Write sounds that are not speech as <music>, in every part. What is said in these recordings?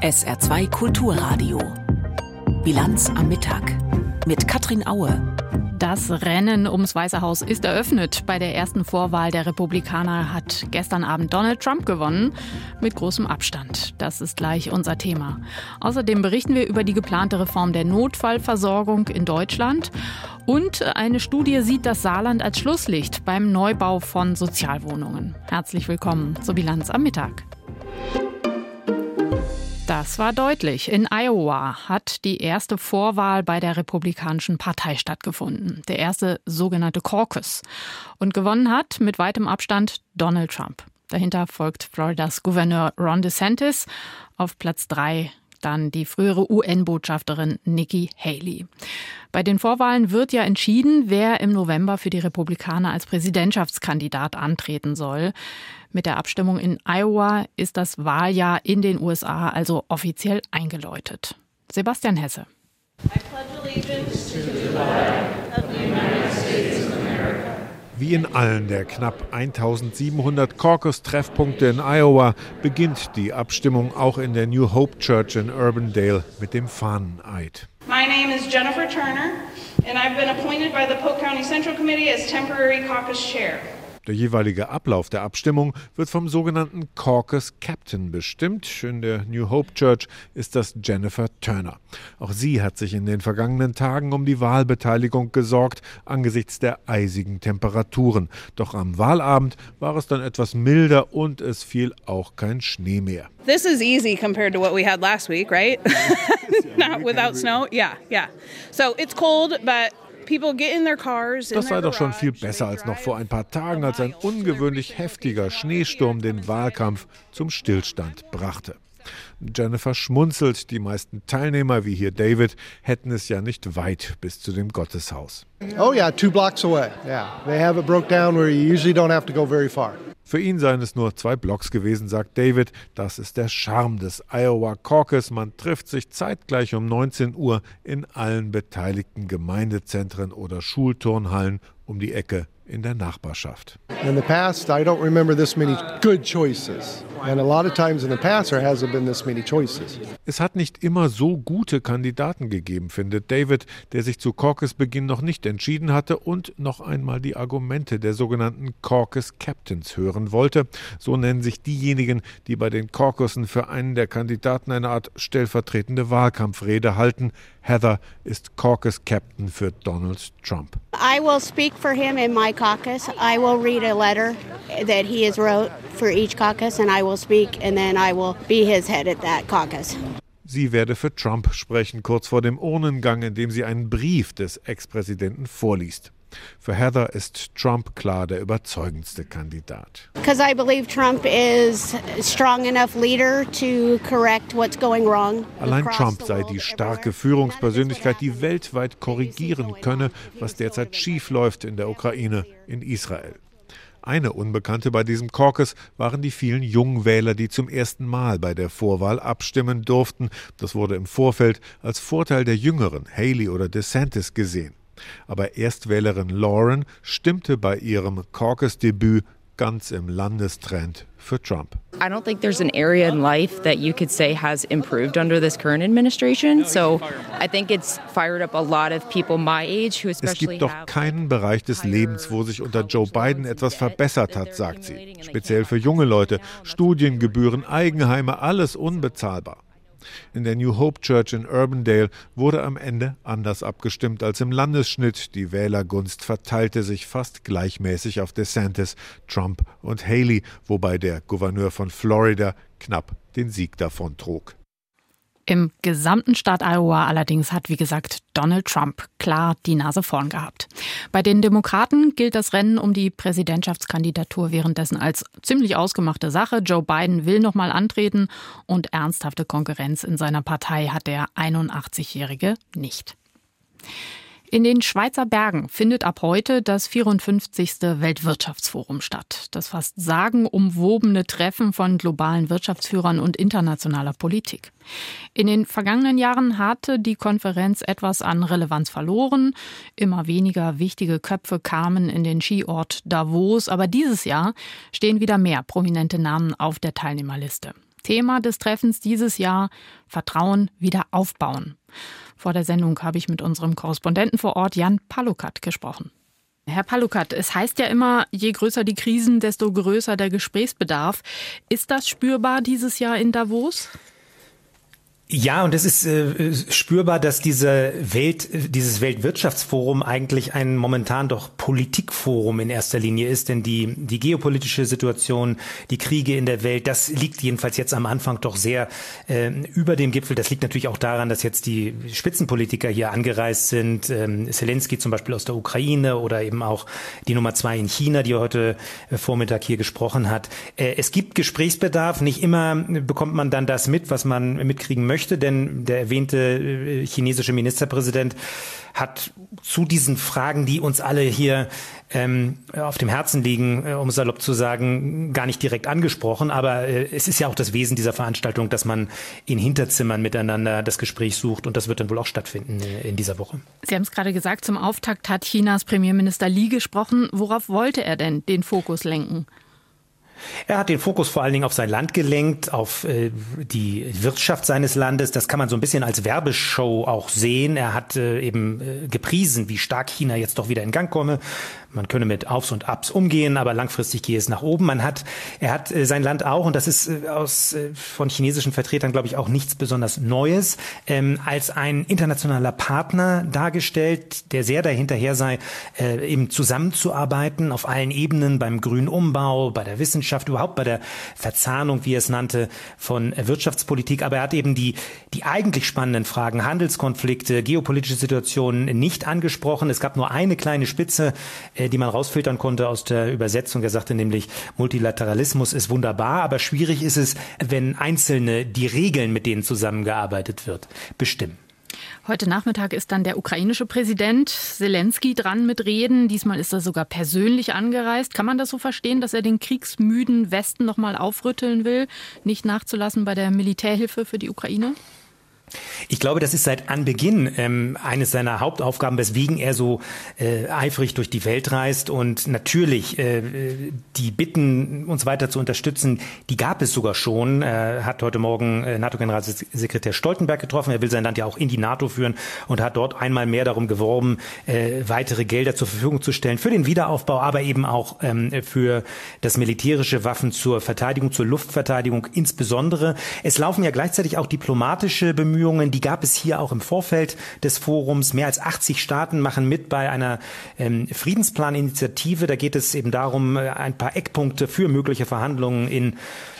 SR2 Kulturradio. Bilanz am Mittag mit Katrin Aue. Das Rennen ums Weiße Haus ist eröffnet. Bei der ersten Vorwahl der Republikaner hat gestern Abend Donald Trump gewonnen. Mit großem Abstand. Das ist gleich unser Thema. Außerdem berichten wir über die geplante Reform der Notfallversorgung in Deutschland. Und eine Studie sieht das Saarland als Schlusslicht beim Neubau von Sozialwohnungen. Herzlich willkommen zur Bilanz am Mittag. Das war deutlich. In Iowa hat die erste Vorwahl bei der Republikanischen Partei stattgefunden. Der erste sogenannte Caucus. Und gewonnen hat mit weitem Abstand Donald Trump. Dahinter folgt Floridas Gouverneur Ron DeSantis. Auf Platz drei dann die frühere UN-Botschafterin Nikki Haley. Bei den Vorwahlen wird ja entschieden, wer im November für die Republikaner als Präsidentschaftskandidat antreten soll. Mit der Abstimmung in Iowa ist das Wahljahr in den USA also offiziell eingeläutet. Sebastian Hesse. I pledge allegiance to the flag of the United States of America. Wie in allen der knapp 1700 Caucus-Treffpunkte in Iowa beginnt die Abstimmung auch in der New Hope Church in Urbandale mit dem Fahneneid. My name is Jennifer Turner and I've been appointed by the Polk County Central Committee as temporary caucus chair. Der jeweilige Ablauf der Abstimmung wird vom sogenannten Caucus Captain bestimmt. In der New Hope Church ist das Jennifer Turner. Auch sie hat sich in den vergangenen Tagen um die Wahlbeteiligung gesorgt, angesichts der eisigen Temperaturen. Doch am Wahlabend war es dann etwas milder und es fiel auch kein Schnee mehr. This is easy compared to what we had last week, right? <laughs> Not without snow. Yeah, yeah. So it's cold, but das sei doch schon viel besser als noch vor ein paar Tagen, als ein ungewöhnlich heftiger Schneesturm den Wahlkampf zum Stillstand brachte. Jennifer schmunzelt, die meisten Teilnehmer, wie hier David, hätten es ja nicht weit bis zu dem Gotteshaus. Oh yeah, two blocks away. Yeah, they have it broke down where you usually don't have to go very far. Für ihn seien es nur zwei Blocks gewesen, sagt David. Das ist der Charme des Iowa Caucus. Man trifft sich zeitgleich um 19 Uhr in allen beteiligten Gemeindezentren oder Schulturnhallen um die Ecke in der Nachbarschaft. In the past, I don't remember this many good choices. And a lot of times in the past there hasn't been this many choices. Es hat nicht immer so gute Kandidaten gegeben, findet David, der sich zu Caucus-Beginn noch nicht entschieden hatte und noch einmal die Argumente der sogenannten Caucus Captains hören wollte. So nennen sich diejenigen, die bei den Caucussen für einen der Kandidaten eine Art stellvertretende Wahlkampfrede halten. Heather ist Caucus Captain für Donald Trump. I will speak for him in my caucus. I will read a letter that he has wrote for each caucus and I will speak and then I will be his head at that caucus. Sie werde für Trump sprechen, kurz vor dem Urnengang, in dem sie einen Brief des Ex-Präsidenten vorliest. Für Heather ist Trump klar der überzeugendste Kandidat. Because I believe Trump is strong enough leader to correct what's going wrong. Allein Trump sei die starke Führungspersönlichkeit, die weltweit korrigieren könne, was derzeit schief läuft in der Ukraine, in Israel. Eine Unbekannte bei diesem Caucus waren die vielen Jungwähler, die zum ersten Mal bei der Vorwahl abstimmen durften. Das wurde im Vorfeld als Vorteil der Jüngeren, Haley oder DeSantis, gesehen. Aber Erstwählerin Lauren stimmte bei ihrem Caucus-Debüt ganz im Landestrend für Trump. I don't think there's an area in life that you could say has improved under this current administration. So I think it's fired up a lot of people my age who especially Es gibt doch keinen Bereich des Lebens, wo sich unter Joe Biden etwas verbessert hat, sagt sie. Speziell für junge Leute. Studiengebühren, Eigenheime, alles unbezahlbar. In der New Hope Church in Urbandale wurde am Ende anders abgestimmt als im Landesschnitt. Die Wählergunst verteilte sich fast gleichmäßig auf DeSantis, Trump und Haley, wobei der Gouverneur von Florida knapp den Sieg davon trug. Im gesamten Staat Iowa allerdings hat, wie gesagt, Donald Trump klar die Nase vorn gehabt. Bei den Demokraten gilt das Rennen um die Präsidentschaftskandidatur währenddessen als ziemlich ausgemachte Sache. Joe Biden will nochmal antreten und ernsthafte Konkurrenz in seiner Partei hat der 81-Jährige nicht. In den Schweizer Bergen findet ab heute das 54. Weltwirtschaftsforum statt. Das fast sagenumwobene Treffen von globalen Wirtschaftsführern und internationaler Politik. In den vergangenen Jahren hatte die Konferenz etwas an Relevanz verloren. Immer weniger wichtige Köpfe kamen in den Skiort Davos, aber dieses Jahr stehen wieder mehr prominente Namen auf der Teilnehmerliste. Thema des Treffens dieses Jahr Vertrauen wieder aufbauen. Vor der Sendung habe ich mit unserem Korrespondenten vor Ort Jan Palukat gesprochen. Herr Palukat, es heißt ja immer, je größer die Krisen, desto größer der Gesprächsbedarf. Ist das spürbar dieses Jahr in Davos? Ja, und es ist äh, spürbar, dass diese Welt, dieses Weltwirtschaftsforum eigentlich ein momentan doch Politikforum in erster Linie ist, denn die, die geopolitische Situation, die Kriege in der Welt, das liegt jedenfalls jetzt am Anfang doch sehr äh, über dem Gipfel. Das liegt natürlich auch daran, dass jetzt die Spitzenpolitiker hier angereist sind. Ähm, Zelensky zum Beispiel aus der Ukraine oder eben auch die Nummer zwei in China, die heute äh, Vormittag hier gesprochen hat. Äh, es gibt Gesprächsbedarf. Nicht immer bekommt man dann das mit, was man mitkriegen möchte möchte, denn der erwähnte äh, chinesische Ministerpräsident hat zu diesen Fragen, die uns alle hier ähm, auf dem Herzen liegen, äh, um salopp zu sagen, gar nicht direkt angesprochen. Aber äh, es ist ja auch das Wesen dieser Veranstaltung, dass man in Hinterzimmern miteinander das Gespräch sucht und das wird dann wohl auch stattfinden äh, in dieser Woche. Sie haben es gerade gesagt, zum Auftakt hat Chinas Premierminister Li gesprochen. Worauf wollte er denn den Fokus lenken? Er hat den Fokus vor allen Dingen auf sein Land gelenkt, auf äh, die Wirtschaft seines Landes. Das kann man so ein bisschen als Werbeshow auch sehen. Er hat äh, eben äh, gepriesen, wie stark China jetzt doch wieder in Gang komme. Man könne mit Aufs und Abs umgehen, aber langfristig gehe es nach oben. Man hat, er hat äh, sein Land auch, und das ist äh, aus äh, von chinesischen Vertretern, glaube ich, auch nichts besonders Neues, ähm, als ein internationaler Partner dargestellt, der sehr dahinterher sei, äh, eben zusammenzuarbeiten auf allen Ebenen beim grünen Umbau, bei der Wissenschaft, überhaupt bei der Verzahnung, wie er es nannte, von Wirtschaftspolitik. Aber er hat eben die, die eigentlich spannenden Fragen, Handelskonflikte, geopolitische Situationen nicht angesprochen. Es gab nur eine kleine Spitze, äh, die man rausfiltern konnte aus der Übersetzung. Er sagte nämlich, Multilateralismus ist wunderbar, aber schwierig ist es, wenn Einzelne die Regeln, mit denen zusammengearbeitet wird, bestimmen. Heute Nachmittag ist dann der ukrainische Präsident Zelensky dran mit Reden. Diesmal ist er sogar persönlich angereist. Kann man das so verstehen, dass er den kriegsmüden Westen noch mal aufrütteln will, nicht nachzulassen bei der Militärhilfe für die Ukraine? Ich glaube, das ist seit Anbeginn ähm, eines seiner Hauptaufgaben, weswegen er so äh, eifrig durch die Welt reist. Und natürlich äh, die Bitten, uns weiter zu unterstützen, die gab es sogar schon. Er hat heute Morgen äh, NATO-Generalsekretär Stoltenberg getroffen. Er will sein Land ja auch in die NATO führen und hat dort einmal mehr darum geworben, äh, weitere Gelder zur Verfügung zu stellen für den Wiederaufbau, aber eben auch ähm, für das militärische Waffen zur Verteidigung, zur Luftverteidigung insbesondere. Es laufen ja gleichzeitig auch diplomatische Bemühungen Bemühungen, die gab es hier auch im Vorfeld des Forums. Mehr als 80 Staaten machen mit bei einer ähm, Friedensplaninitiative. Da geht es eben darum, äh, ein paar Eckpunkte für mögliche Verhandlungen in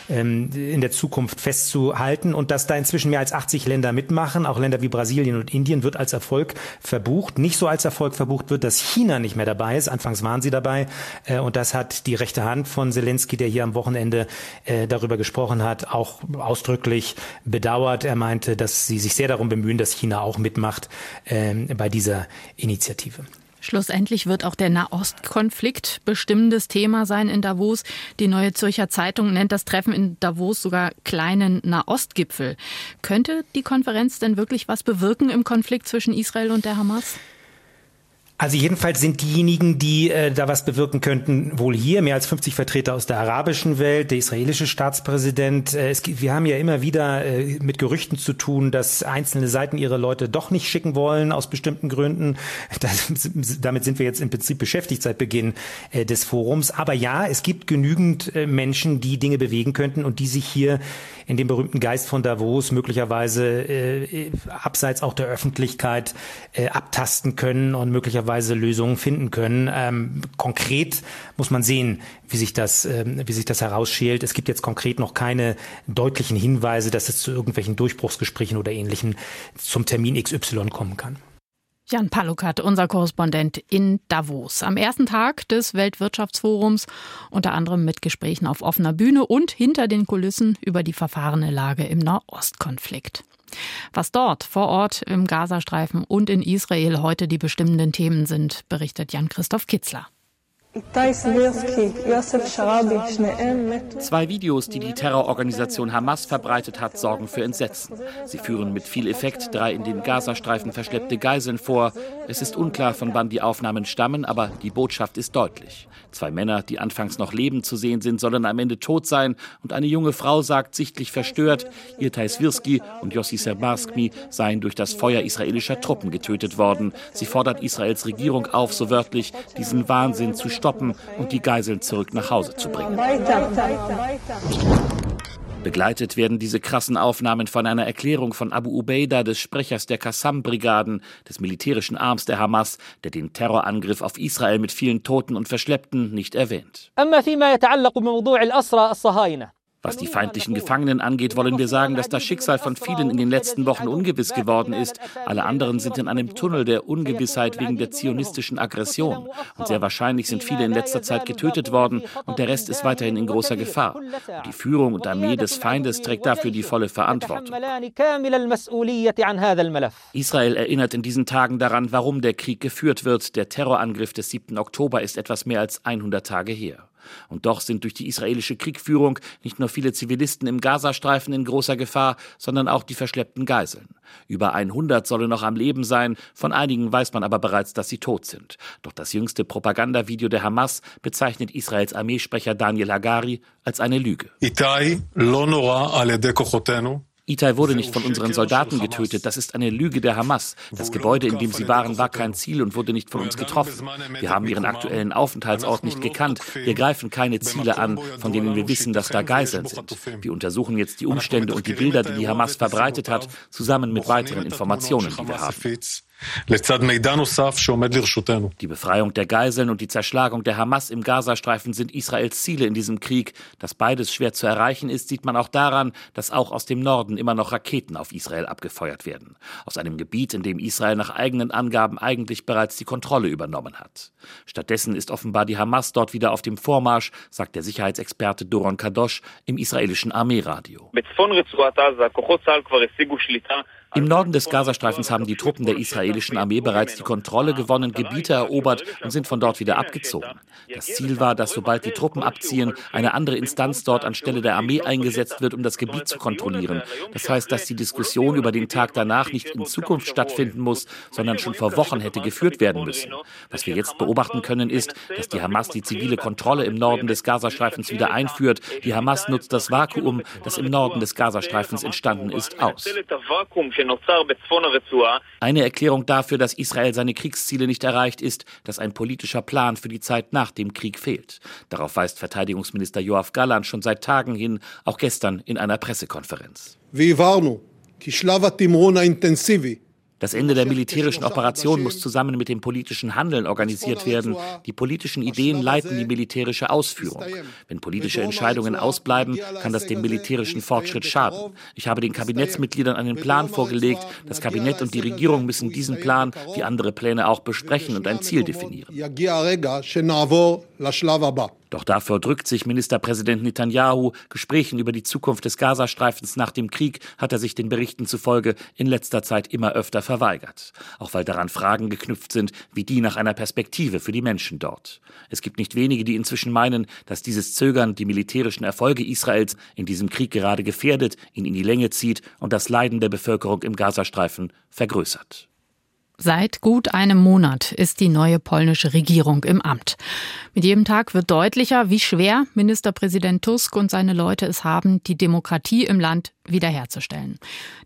ähm, in der Zukunft festzuhalten und dass da inzwischen mehr als 80 Länder mitmachen, auch Länder wie Brasilien und Indien, wird als Erfolg verbucht. Nicht so als Erfolg verbucht wird, dass China nicht mehr dabei ist. Anfangs waren sie dabei äh, und das hat die rechte Hand von Zelensky, der hier am Wochenende äh, darüber gesprochen hat, auch ausdrücklich bedauert. Er meinte, dass sie sich sehr darum bemühen, dass China auch mitmacht äh, bei dieser Initiative. Schlussendlich wird auch der Nahostkonflikt bestimmendes Thema sein in Davos. Die Neue Zürcher Zeitung nennt das Treffen in Davos sogar kleinen Nahostgipfel. Könnte die Konferenz denn wirklich was bewirken im Konflikt zwischen Israel und der Hamas? Also jedenfalls sind diejenigen, die äh, da was bewirken könnten, wohl hier mehr als 50 Vertreter aus der arabischen Welt, der israelische Staatspräsident. Äh, es, wir haben ja immer wieder äh, mit Gerüchten zu tun, dass einzelne Seiten ihre Leute doch nicht schicken wollen aus bestimmten Gründen. <laughs> Das, damit sind wir jetzt im Prinzip beschäftigt seit Beginn äh, des Forums. Aber ja, es gibt genügend äh, Menschen, die Dinge bewegen könnten und die sich hier in dem berühmten Geist von Davos möglicherweise äh, abseits auch der Öffentlichkeit äh, abtasten können und möglicherweise Lösungen finden können. Ähm, konkret muss man sehen, wie sich das, äh, wie sich das herausschält. Es gibt jetzt konkret noch keine deutlichen Hinweise, dass es zu irgendwelchen Durchbruchsgesprächen oder Ähnlichem zum Termin XY kommen kann. Jan Palukat, unser Korrespondent in Davos. Am ersten Tag des Weltwirtschaftsforums, unter anderem mit Gesprächen auf offener Bühne und hinter den Kulissen über die verfahrene Lage im Nahostkonflikt. Was dort vor Ort im Gazastreifen und in Israel heute die bestimmenden Themen sind, berichtet Jan-Christoph Kitzler. Zwei Videos, die die Terrororganisation Hamas verbreitet hat, sorgen für Entsetzen. Sie führen mit viel Effekt drei in den Gazastreifen verschleppte Geiseln vor. Es ist unklar, von wann die Aufnahmen stammen, aber die Botschaft ist deutlich. Zwei Männer, die anfangs noch lebend zu sehen sind, sollen am Ende tot sein. Und eine junge Frau sagt, sichtlich verstört, Irtai Swirsky und Yossi Serbarskmi seien durch das Feuer israelischer Truppen getötet worden. Sie fordert Israels Regierung auf, so wörtlich, diesen Wahnsinn zu stoppen und die Geiseln zurück nach Hause zu bringen. Begleitet werden diese krassen Aufnahmen von einer Erklärung von Abu Ubaida, des Sprechers der Qassam-Brigaden, des militärischen Arms der Hamas, der den Terrorangriff auf Israel mit vielen Toten und Verschleppten nicht erwähnt. Was die feindlichen Gefangenen angeht, wollen wir sagen, dass das Schicksal von vielen in den letzten Wochen ungewiss geworden ist. Alle anderen sind in einem Tunnel der Ungewissheit wegen der zionistischen Aggression. Und sehr wahrscheinlich sind viele in letzter Zeit getötet worden und der Rest ist weiterhin in großer Gefahr. Und die Führung und Armee des Feindes trägt dafür die volle Verantwortung. Israel erinnert in diesen Tagen daran, warum der Krieg geführt wird. Der Terrorangriff des 7. Oktober ist etwas mehr als 100 Tage her. Und doch sind durch die israelische Kriegführung nicht nur viele Zivilisten im Gazastreifen in großer Gefahr, sondern auch die verschleppten Geiseln. Über 100 sollen noch am Leben sein, von einigen weiß man aber bereits, dass sie tot sind. Doch das jüngste Propagandavideo der Hamas bezeichnet Israels Armeesprecher Daniel Hagari als eine Lüge. Itai lo nora Itai wurde nicht von unseren Soldaten getötet. Das ist eine Lüge der Hamas. Das Gebäude, in dem sie waren, war kein Ziel und wurde nicht von uns getroffen. Wir haben ihren aktuellen Aufenthaltsort nicht gekannt. Wir greifen keine Ziele an, von denen wir wissen, dass da Geiseln sind. Wir untersuchen jetzt die Umstände und die Bilder, die die Hamas verbreitet hat, zusammen mit weiteren Informationen, die wir haben. Die Befreiung der Geiseln und die Zerschlagung der Hamas im Gazastreifen sind Israels Ziele in diesem Krieg. Dass beides schwer zu erreichen ist, sieht man auch daran, dass auch aus dem Norden immer noch Raketen auf Israel abgefeuert werden. Aus einem Gebiet, in dem Israel nach eigenen Angaben eigentlich bereits die Kontrolle übernommen hat. Stattdessen ist offenbar die Hamas dort wieder auf dem Vormarsch, sagt der Sicherheitsexperte Doron Kadosh im israelischen Armeeradio. Im Norden des Gazastreifens haben die Truppen der israelischen Armee bereits die Kontrolle gewonnen, Gebiete erobert und sind von dort wieder abgezogen. Das Ziel war, dass sobald die Truppen abziehen, eine andere Instanz dort anstelle der Armee eingesetzt wird, um das Gebiet zu kontrollieren. Das heißt, dass die Diskussion über den Tag danach nicht in Zukunft stattfinden muss, sondern schon vor Wochen hätte geführt werden müssen. Was wir jetzt beobachten können, ist, dass die Hamas die zivile Kontrolle im Norden des Gazastreifens wieder einführt. Die Hamas nutzt das Vakuum, das im Norden des Gazastreifens entstanden ist, aus. Eine Erklärung dafür, dass Israel seine Kriegsziele nicht erreicht, ist, dass ein politischer Plan für die Zeit nach dem Krieg fehlt. Darauf weist Verteidigungsminister Joachim Galan schon seit Tagen hin, auch gestern in einer Pressekonferenz. Wir warnen, dass der intensive das Ende der militärischen Operation muss zusammen mit dem politischen Handeln organisiert werden. Die politischen Ideen leiten die militärische Ausführung. Wenn politische Entscheidungen ausbleiben, kann das dem militärischen Fortschritt schaden. Ich habe den Kabinettsmitgliedern einen Plan vorgelegt. Das Kabinett und die Regierung müssen diesen Plan wie andere Pläne auch besprechen und ein Ziel definieren. Doch dafür drückt sich Ministerpräsident Netanyahu. Gesprächen über die Zukunft des Gazastreifens nach dem Krieg hat er sich den Berichten zufolge in letzter Zeit immer öfter verweigert. Auch weil daran Fragen geknüpft sind, wie die nach einer Perspektive für die Menschen dort. Es gibt nicht wenige, die inzwischen meinen, dass dieses Zögern die militärischen Erfolge Israels in diesem Krieg gerade gefährdet, ihn in die Länge zieht und das Leiden der Bevölkerung im Gazastreifen vergrößert. Seit gut einem Monat ist die neue polnische Regierung im Amt. Mit jedem Tag wird deutlicher, wie schwer Ministerpräsident Tusk und seine Leute es haben, die Demokratie im Land wiederherzustellen.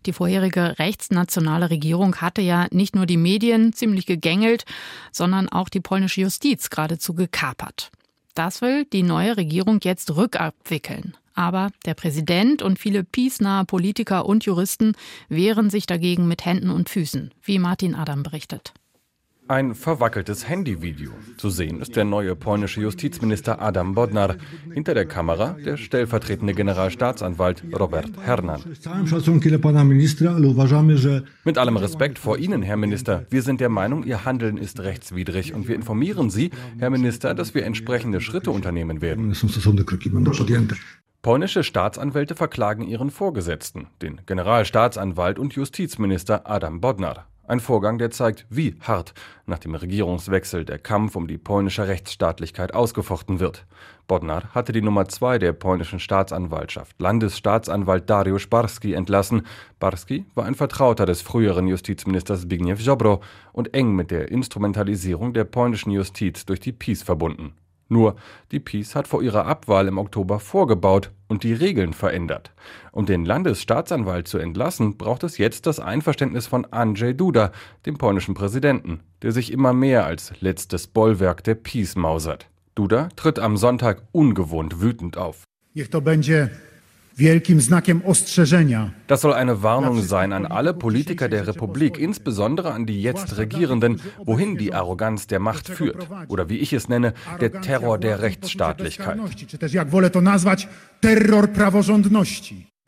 Die vorherige rechtsnationale Regierung hatte ja nicht nur die Medien ziemlich gegängelt, sondern auch die polnische Justiz geradezu gekapert. Das will die neue Regierung jetzt rückabwickeln. Aber der Präsident und viele peace-nahe Politiker und Juristen wehren sich dagegen mit Händen und Füßen, wie Martin Adam berichtet. Ein verwackeltes Handyvideo. Zu sehen ist der neue polnische Justizminister Adam Bodnar. Hinter der Kamera der stellvertretende Generalstaatsanwalt Robert Hernan. Mit allem Respekt vor Ihnen, Herr Minister. Wir sind der Meinung, Ihr Handeln ist rechtswidrig und wir informieren Sie, Herr Minister, dass wir entsprechende Schritte unternehmen werden. Polnische Staatsanwälte verklagen ihren Vorgesetzten, den Generalstaatsanwalt und Justizminister Adam Bodnar. Ein Vorgang, der zeigt, wie hart nach dem Regierungswechsel der Kampf um die polnische Rechtsstaatlichkeit ausgefochten wird. Bodnar hatte die Nummer zwei der polnischen Staatsanwaltschaft, Landesstaatsanwalt Dariusz Barski, entlassen. Barski war ein Vertrauter des früheren Justizministers Zbigniew Ziobro und eng mit der Instrumentalisierung der polnischen Justiz durch die PiS verbunden. Nur, die PiS hat vor ihrer Abwahl im Oktober vorgebaut und die Regeln verändert. Um den Landesstaatsanwalt zu entlassen, braucht es jetzt das Einverständnis von Andrzej Duda, dem polnischen Präsidenten, der sich immer mehr als letztes Bollwerk der PiS mausert. Duda tritt am Sonntag ungewohnt wütend auf. Niech to będzie. Das soll eine Warnung sein an alle Politiker der Republik, insbesondere an die jetzt Regierenden, wohin die Arroganz der Macht führt. Oder wie ich es nenne, der Terror der Rechtsstaatlichkeit.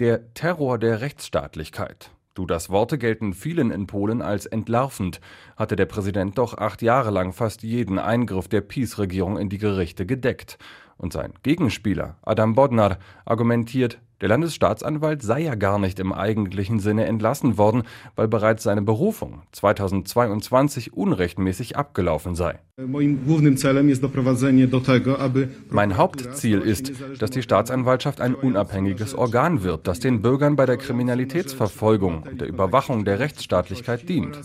Der Terror der Rechtsstaatlichkeit. Du, das Worte gelten vielen in Polen als entlarvend, hatte der Präsident doch acht Jahre lang fast jeden Eingriff der PiS-Regierung in die Gerichte gedeckt. Und sein Gegenspieler, Adam Bodnar, argumentiert, der Landesstaatsanwalt sei ja gar nicht im eigentlichen Sinne entlassen worden, weil bereits seine Berufung 2022 unrechtmäßig abgelaufen sei. Mein Hauptziel ist, dass die Staatsanwaltschaft ein unabhängiges Organ wird, das den Bürgern bei der Kriminalitätsverfolgung und der Überwachung der Rechtsstaatlichkeit dient.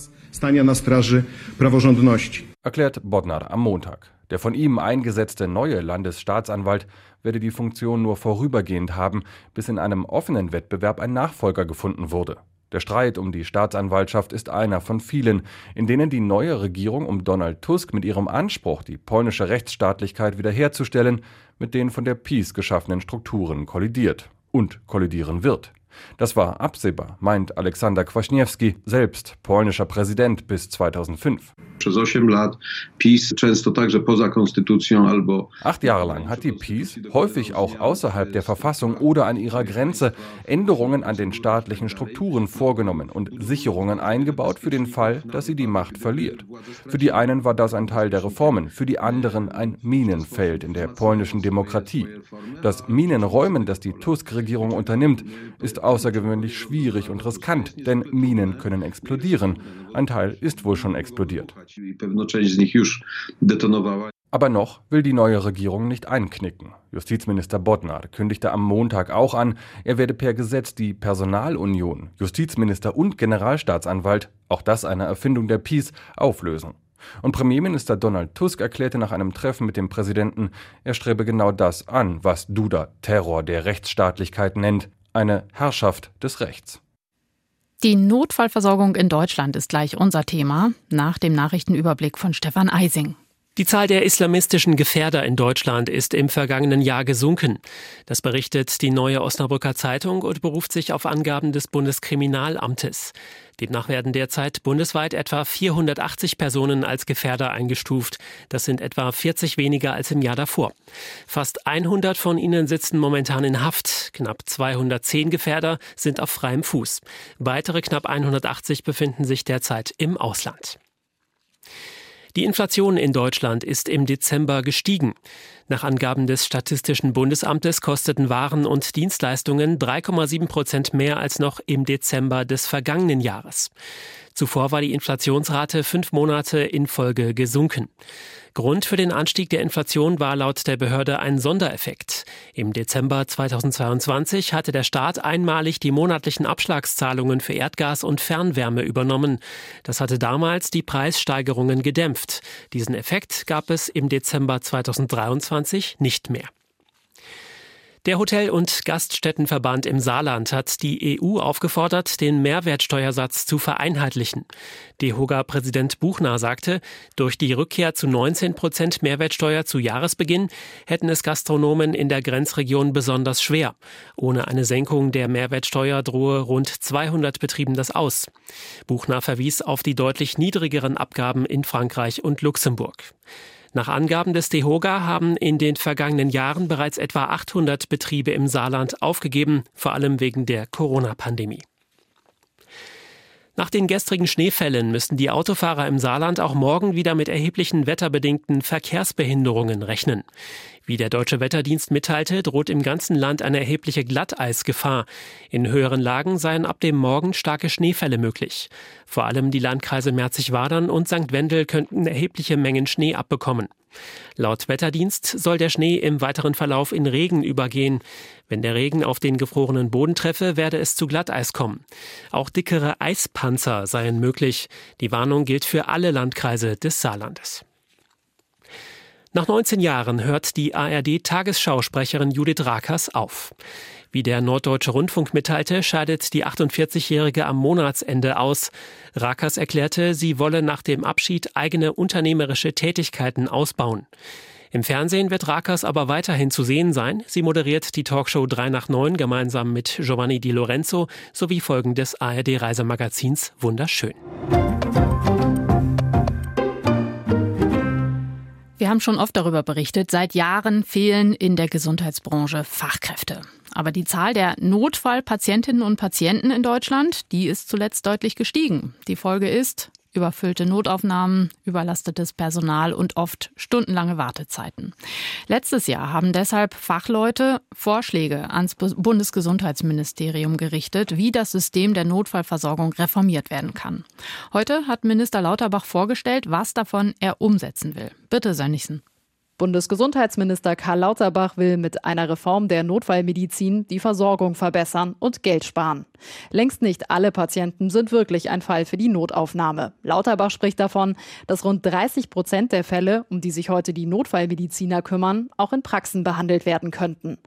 Erklärt Bodnar am Montag. Der von ihm eingesetzte neue Landesstaatsanwalt werde die Funktion nur vorübergehend haben, bis in einem offenen Wettbewerb ein Nachfolger gefunden wurde. Der Streit um die Staatsanwaltschaft ist einer von vielen, in denen die neue Regierung um Donald Tusk mit ihrem Anspruch, die polnische Rechtsstaatlichkeit wiederherzustellen, mit den von der Peace geschaffenen Strukturen kollidiert und kollidieren wird. Das war absehbar, meint Aleksander Kwaśniewski, selbst polnischer Präsident bis 2005. Acht Jahre lang hat die PiS, häufig auch außerhalb der Verfassung oder an ihrer Grenze, Änderungen an den staatlichen Strukturen vorgenommen und Sicherungen eingebaut für den Fall, dass sie die Macht verliert. Für die einen war das ein Teil der Reformen, für die anderen ein Minenfeld in der polnischen Demokratie. Das Minenräumen, das die Tusk-Regierung unternimmt, ist außergewöhnlich schwierig und riskant, denn Minen können explodieren. Ein Teil ist wohl schon explodiert. Aber noch will die neue Regierung nicht einknicken. Justizminister Bodnar kündigte am Montag auch an, er werde per Gesetz die Personalunion, Justizminister und Generalstaatsanwalt, auch das eine Erfindung der Peace, auflösen. Und Premierminister Donald Tusk erklärte nach einem Treffen mit dem Präsidenten, er strebe genau das an, was Duda Terror der Rechtsstaatlichkeit nennt, eine Herrschaft des Rechts. Die Notfallversorgung in Deutschland ist gleich unser Thema, nach dem Nachrichtenüberblick von Stefan Eising. Die Zahl der islamistischen Gefährder in Deutschland ist im vergangenen Jahr gesunken. Das berichtet die neue Osnabrücker Zeitung und beruft sich auf Angaben des Bundeskriminalamtes. Demnach werden derzeit bundesweit etwa 480 Personen als Gefährder eingestuft. Das sind etwa 40 weniger als im Jahr davor. Fast 100 von ihnen sitzen momentan in Haft. Knapp 210 Gefährder sind auf freiem Fuß. Weitere knapp 180 befinden sich derzeit im Ausland. Die Inflation in Deutschland ist im Dezember gestiegen. Nach Angaben des Statistischen Bundesamtes kosteten Waren und Dienstleistungen 3,7 Prozent mehr als noch im Dezember des vergangenen Jahres. Zuvor war die Inflationsrate fünf Monate in Folge gesunken. Grund für den Anstieg der Inflation war laut der Behörde ein Sondereffekt. Im Dezember 2022 hatte der Staat einmalig die monatlichen Abschlagszahlungen für Erdgas und Fernwärme übernommen. Das hatte damals die Preissteigerungen gedämpft. Diesen Effekt gab es im Dezember 2023 nicht mehr. Der Hotel- und Gaststättenverband im Saarland hat die EU aufgefordert, den Mehrwertsteuersatz zu vereinheitlichen. DEHOGA-Präsident Buchner sagte, durch die Rückkehr zu 19 Prozent Mehrwertsteuer zu Jahresbeginn hätten es Gastronomen in der Grenzregion besonders schwer. Ohne eine Senkung der Mehrwertsteuer drohe rund 200 Betrieben das aus. Buchner verwies auf die deutlich niedrigeren Abgaben in Frankreich und Luxemburg. Nach Angaben des DEHOGA haben in den vergangenen Jahren bereits etwa 800 Betriebe im Saarland aufgegeben, vor allem wegen der Corona-Pandemie. Nach den gestrigen Schneefällen müssen die Autofahrer im Saarland auch morgen wieder mit erheblichen wetterbedingten Verkehrsbehinderungen rechnen. Wie der Deutsche Wetterdienst mitteilte, droht im ganzen Land eine erhebliche Glatteisgefahr. In höheren Lagen seien ab dem Morgen starke Schneefälle möglich. Vor allem die Landkreise Merzig-Wadern und St. Wendel könnten erhebliche Mengen Schnee abbekommen. Laut Wetterdienst soll der Schnee im weiteren Verlauf in Regen übergehen. Wenn der Regen auf den gefrorenen Boden treffe, werde es zu Glatteis kommen. Auch dickere Eispanzer seien möglich. Die Warnung gilt für alle Landkreise des Saarlandes. Nach 19 Jahren hört die ARD-Tagesschausprecherin Judith Rakers auf. Wie der Norddeutsche Rundfunk mitteilte, scheidet die 48-Jährige am Monatsende aus. Rakers erklärte, sie wolle nach dem Abschied eigene unternehmerische Tätigkeiten ausbauen. Im Fernsehen wird Rakers aber weiterhin zu sehen sein. Sie moderiert die Talkshow 3 nach 9 gemeinsam mit Giovanni Di Lorenzo sowie Folgen des ARD-Reisemagazins Wunderschön. Haben schon oft darüber berichtet, seit Jahren fehlen in der Gesundheitsbranche Fachkräfte. Aber die Zahl der Notfallpatientinnen und Patienten in Deutschland, die ist zuletzt deutlich gestiegen. Die Folge ist überfüllte Notaufnahmen, überlastetes Personal und oft stundenlange Wartezeiten. Letztes Jahr haben deshalb Fachleute Vorschläge ans Bundesgesundheitsministerium gerichtet, wie das System der Notfallversorgung reformiert werden kann. Heute hat Minister Lauterbach vorgestellt, was davon er umsetzen will. Bitte, Sönnigsen. Bundesgesundheitsminister Karl Lauterbach will mit einer Reform der Notfallmedizin die Versorgung verbessern und Geld sparen. Längst nicht alle Patienten sind wirklich ein Fall für die Notaufnahme. Lauterbach spricht davon, dass rund 30 Prozent der Fälle, um die sich heute die Notfallmediziner kümmern, auch in Praxen behandelt werden könnten.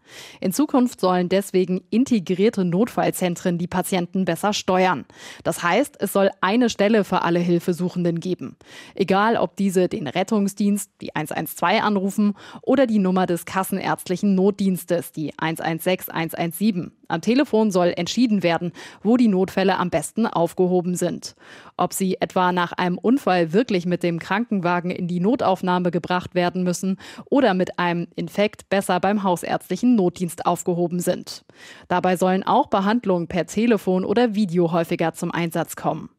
In Zukunft sollen deswegen integrierte Notfallzentren die Patienten besser steuern. Das heißt, es soll eine Stelle für alle Hilfesuchenden geben. Egal, ob diese den Rettungsdienst, die 112 anrufen oder die Nummer des kassenärztlichen Notdienstes, die 116 117. Am Telefon soll entschieden werden, wo die Notfälle am besten aufgehoben sind. Ob sie etwa nach einem Unfall wirklich mit dem Krankenwagen in die Notaufnahme gebracht werden müssen oder mit einem Infekt besser beim hausärztlichen Notdienst aufgehoben sind. Dabei sollen auch Behandlungen per Telefon oder Video häufiger zum Einsatz kommen.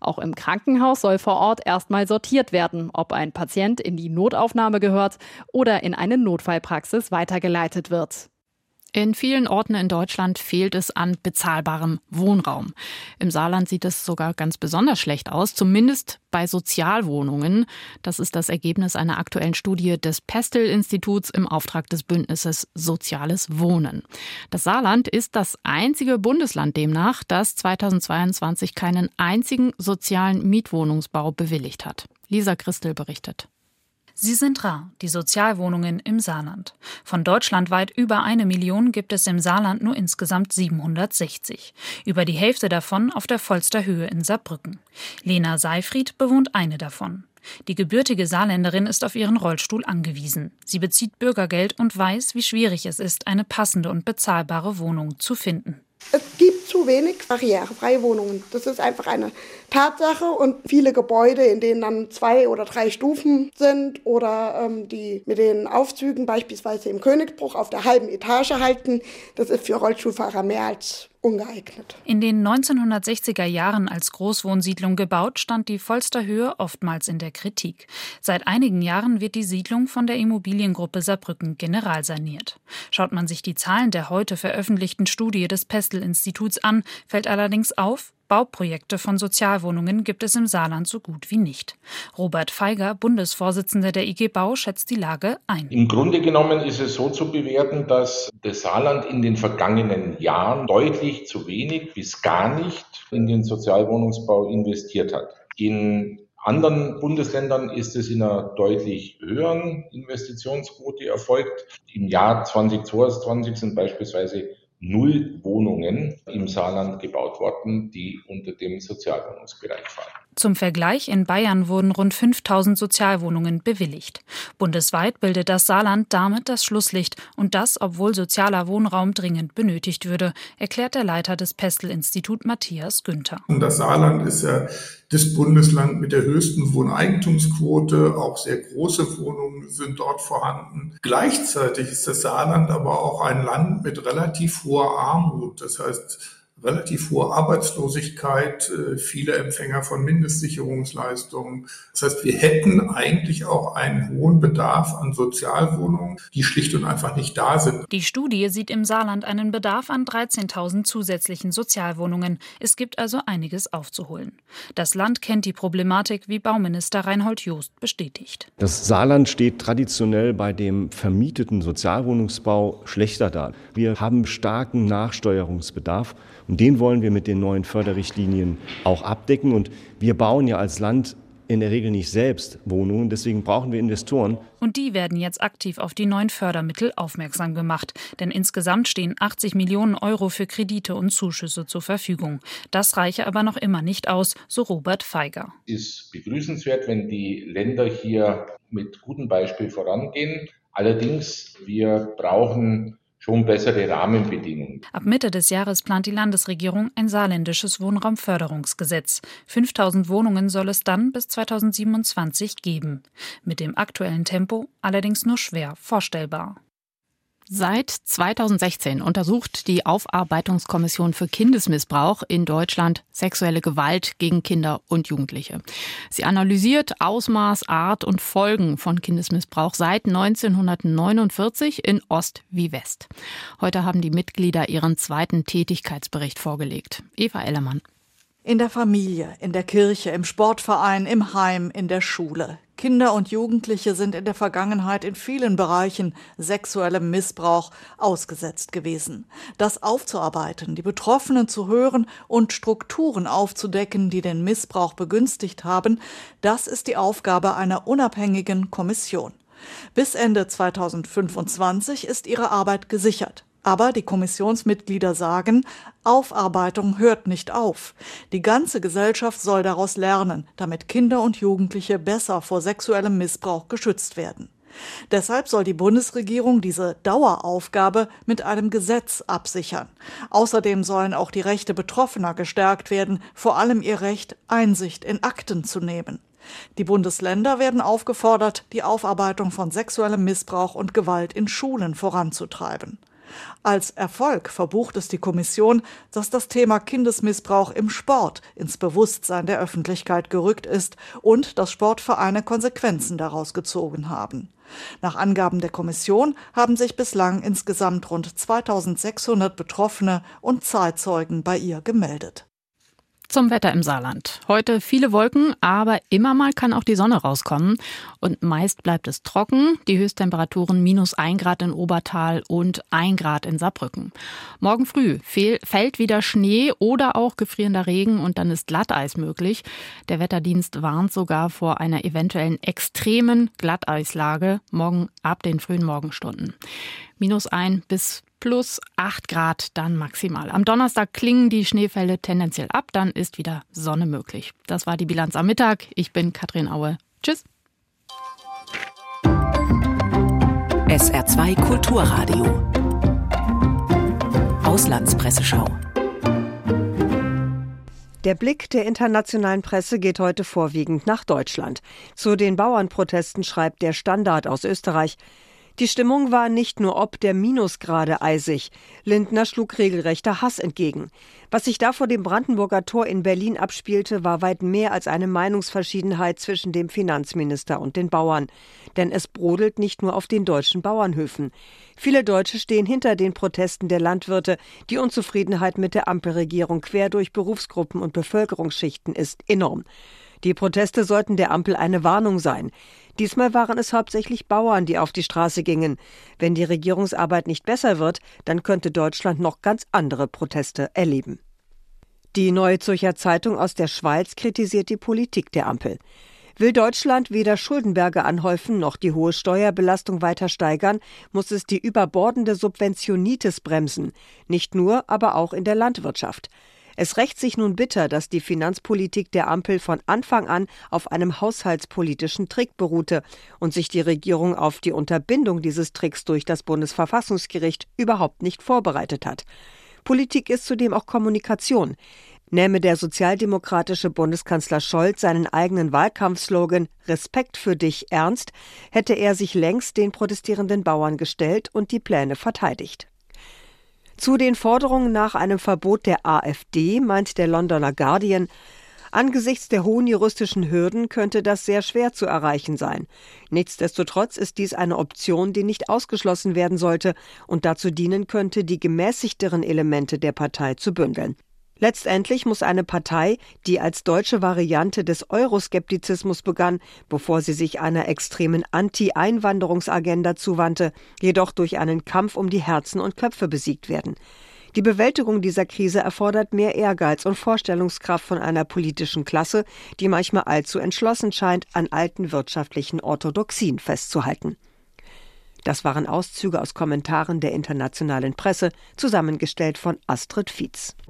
Auch im Krankenhaus soll vor Ort erstmal sortiert werden, ob ein Patient in die Notaufnahme gehört oder in eine Notfallpraxis weitergeleitet wird. In vielen Orten in Deutschland fehlt es an bezahlbarem Wohnraum. Im Saarland sieht es sogar ganz besonders schlecht aus, zumindest bei Sozialwohnungen. Das ist das Ergebnis einer aktuellen Studie des Pestel-Instituts im Auftrag des Bündnisses Soziales Wohnen. Das Saarland ist das einzige Bundesland demnach, das 2022 keinen einzigen sozialen Mietwohnungsbau bewilligt hat. Lisa Christel berichtet. Sie sind rar, die Sozialwohnungen im Saarland. Von deutschlandweit über eine Million gibt es im Saarland nur insgesamt 760. Über die Hälfte davon auf der Vollster Höhe in Saarbrücken. Lena Seifried bewohnt eine davon. Die gebürtige Saarländerin ist auf ihren Rollstuhl angewiesen. Sie bezieht Bürgergeld und weiß, wie schwierig es ist, eine passende und bezahlbare Wohnung zu finden. Es gibt zu wenig barrierefreie Wohnungen. Das ist einfach eine Tatsache und viele Gebäude, in denen dann zwei oder drei Stufen sind oder ähm, die mit den Aufzügen beispielsweise im Königsbruch auf der halben Etage halten, das ist für Rollstuhlfahrer mehr als ungeeignet. In den 1960er Jahren als Großwohnsiedlung gebaut, stand die Volsterhöhe oftmals in der Kritik. Seit einigen Jahren wird die Siedlung von der Immobiliengruppe Saarbrücken generalsaniert. Schaut man sich die Zahlen der heute veröffentlichten Studie des Pestel-Instituts an, fällt allerdings auf, Bauprojekte von Sozialwohnungen gibt es im Saarland so gut wie nicht. Robert Feiger, Bundesvorsitzender der IG Bau, schätzt die Lage ein. Im Grunde genommen ist es so zu bewerten, dass das Saarland in den vergangenen Jahren deutlich zu wenig bis gar nicht in den Sozialwohnungsbau investiert hat. In anderen Bundesländern ist es in einer deutlich höheren Investitionsquote erfolgt. Im Jahr 2022 sind beispielsweise null Wohnungen im Saarland gebaut worden, die unter dem Sozialwohnungsbereich fallen. Zum Vergleich, in Bayern wurden rund 5000 Sozialwohnungen bewilligt. Bundesweit bildet das Saarland damit das Schlusslicht und das, obwohl sozialer Wohnraum dringend benötigt würde, erklärt der Leiter des Pestel-Institut Matthias Günther. Das Saarland ist ja das Bundesland mit der höchsten Wohneigentumsquote. Auch sehr große Wohnungen sind dort vorhanden. Gleichzeitig ist das Saarland aber auch ein Land mit relativ hoher Armut. Das heißt, relativ hohe Arbeitslosigkeit, äh, viele Empfänger von Mindestsicherungsleistungen. Das heißt, wir hätten eigentlich auch einen hohen Bedarf an Sozialwohnungen, die schlicht und einfach nicht da sind. Die Studie sieht im Saarland einen Bedarf an 13.000 zusätzlichen Sozialwohnungen. Es gibt also einiges aufzuholen. Das Land kennt die Problematik, wie Bauminister Reinhold Joost bestätigt. Das Saarland steht traditionell bei dem vermieteten Sozialwohnungsbau schlechter da. Wir haben starken Nachsteuerungsbedarf. Und den wollen wir mit den neuen Förderrichtlinien auch abdecken. Und wir bauen ja als Land in der Regel nicht selbst Wohnungen. Deswegen brauchen wir Investoren. Und die werden jetzt aktiv auf die neuen Fördermittel aufmerksam gemacht. Denn insgesamt stehen 80 Millionen Euro für Kredite und Zuschüsse zur Verfügung. Das reiche aber noch immer nicht aus, so Robert Feiger. Es ist begrüßenswert, wenn die Länder hier mit gutem Beispiel vorangehen. Allerdings, wir brauchen schon bessere Rahmenbedingungen. Ab Mitte des Jahres plant die Landesregierung ein saarländisches Wohnraumförderungsgesetz. 5000 Wohnungen soll es dann bis 2027 geben. Mit dem aktuellen Tempo allerdings nur schwer vorstellbar. Seit 2016 untersucht die Aufarbeitungskommission für Kindesmissbrauch in Deutschland sexuelle Gewalt gegen Kinder und Jugendliche. Sie analysiert Ausmaß, Art und Folgen von Kindesmissbrauch seit 1949 in Ost wie West. Heute haben die Mitglieder ihren zweiten Tätigkeitsbericht vorgelegt. Eva Ellermann. In der Familie, in der Kirche, im Sportverein, im Heim, in der Schule. Kinder und Jugendliche sind in der Vergangenheit in vielen Bereichen sexuellem Missbrauch ausgesetzt gewesen. Das aufzuarbeiten, die Betroffenen zu hören und Strukturen aufzudecken, die den Missbrauch begünstigt haben, das ist die Aufgabe einer unabhängigen Kommission. Bis Ende 2025 ist ihre Arbeit gesichert. Aber die Kommissionsmitglieder sagen, Aufarbeitung hört nicht auf. Die ganze Gesellschaft soll daraus lernen, damit Kinder und Jugendliche besser vor sexuellem Missbrauch geschützt werden. Deshalb soll die Bundesregierung diese Daueraufgabe mit einem Gesetz absichern. Außerdem sollen auch die Rechte Betroffener gestärkt werden, vor allem ihr Recht, Einsicht in Akten zu nehmen. Die Bundesländer werden aufgefordert, die Aufarbeitung von sexuellem Missbrauch und Gewalt in Schulen voranzutreiben. Als Erfolg verbucht es die Kommission, dass das Thema Kindesmissbrauch im Sport ins Bewusstsein der Öffentlichkeit gerückt ist und dass Sportvereine Konsequenzen daraus gezogen haben. Nach Angaben der Kommission haben sich bislang insgesamt rund 2600 Betroffene und Zeitzeugen bei ihr gemeldet. Zum Wetter im Saarland. Heute viele Wolken, aber immer mal kann auch die Sonne rauskommen. Und meist bleibt es trocken. Die Höchsttemperaturen minus ein Grad in Obertal und ein Grad in Saarbrücken. Morgen früh fällt wieder Schnee oder auch gefrierender Regen und dann ist Glatteis möglich. Der Wetterdienst warnt sogar vor einer eventuellen extremen Glatteislage morgen ab den frühen Morgenstunden. Minus ein bis plus 8 Grad dann maximal. Am Donnerstag klingen die Schneefälle tendenziell ab, dann ist wieder Sonne möglich. Das war die Bilanz am Mittag. Ich bin Katrin Aue. Tschüss. SR2 Kulturradio. Auslandspresseschau. Der Blick der internationalen Presse geht heute vorwiegend nach Deutschland. Zu den Bauernprotesten schreibt der Standard aus Österreich. Die Stimmung war nicht nur ob der Minusgrade eisig. Lindner schlug regelrechter Hass entgegen. Was sich da vor dem Brandenburger Tor in Berlin abspielte, war weit mehr als eine Meinungsverschiedenheit zwischen dem Finanzminister und den Bauern. Denn es brodelt nicht nur auf den deutschen Bauernhöfen. Viele Deutsche stehen hinter den Protesten der Landwirte. Die Unzufriedenheit mit der Ampelregierung quer durch Berufsgruppen und Bevölkerungsschichten ist enorm. Die Proteste sollten der Ampel eine Warnung sein. Diesmal waren es hauptsächlich Bauern, die auf die Straße gingen. Wenn die Regierungsarbeit nicht besser wird, dann könnte Deutschland noch ganz andere Proteste erleben. Die Neue Zürcher Zeitung aus der Schweiz kritisiert die Politik der Ampel. Will Deutschland weder Schuldenberge anhäufen noch die hohe Steuerbelastung weiter steigern, muss es die überbordende Subventionitis bremsen, nicht nur, aber auch in der Landwirtschaft. Es rächt sich nun bitter, dass die Finanzpolitik der Ampel von Anfang an auf einem haushaltspolitischen Trick beruhte und sich die Regierung auf die Unterbindung dieses Tricks durch das Bundesverfassungsgericht überhaupt nicht vorbereitet hat. Politik ist zudem auch Kommunikation. Nähme der sozialdemokratische Bundeskanzler Scholz seinen eigenen Wahlkampfslogan Respekt für dich ernst, hätte er sich längst den protestierenden Bauern gestellt und die Pläne verteidigt. Zu den Forderungen nach einem Verbot der AfD meint der Londoner Guardian, Angesichts der hohen juristischen Hürden könnte das sehr schwer zu erreichen sein. Nichtsdestotrotz ist dies eine Option, die nicht ausgeschlossen werden sollte und dazu dienen könnte, die gemäßigteren Elemente der Partei zu bündeln. Letztendlich muss eine Partei, die als deutsche Variante des Euroskeptizismus begann, bevor sie sich einer extremen Anti-Einwanderungsagenda zuwandte, jedoch durch einen Kampf um die Herzen und Köpfe besiegt werden. Die Bewältigung dieser Krise erfordert mehr Ehrgeiz und Vorstellungskraft von einer politischen Klasse, die manchmal allzu entschlossen scheint, an alten wirtschaftlichen Orthodoxien festzuhalten. Das waren Auszüge aus Kommentaren der internationalen Presse, zusammengestellt von Astrid Fietz.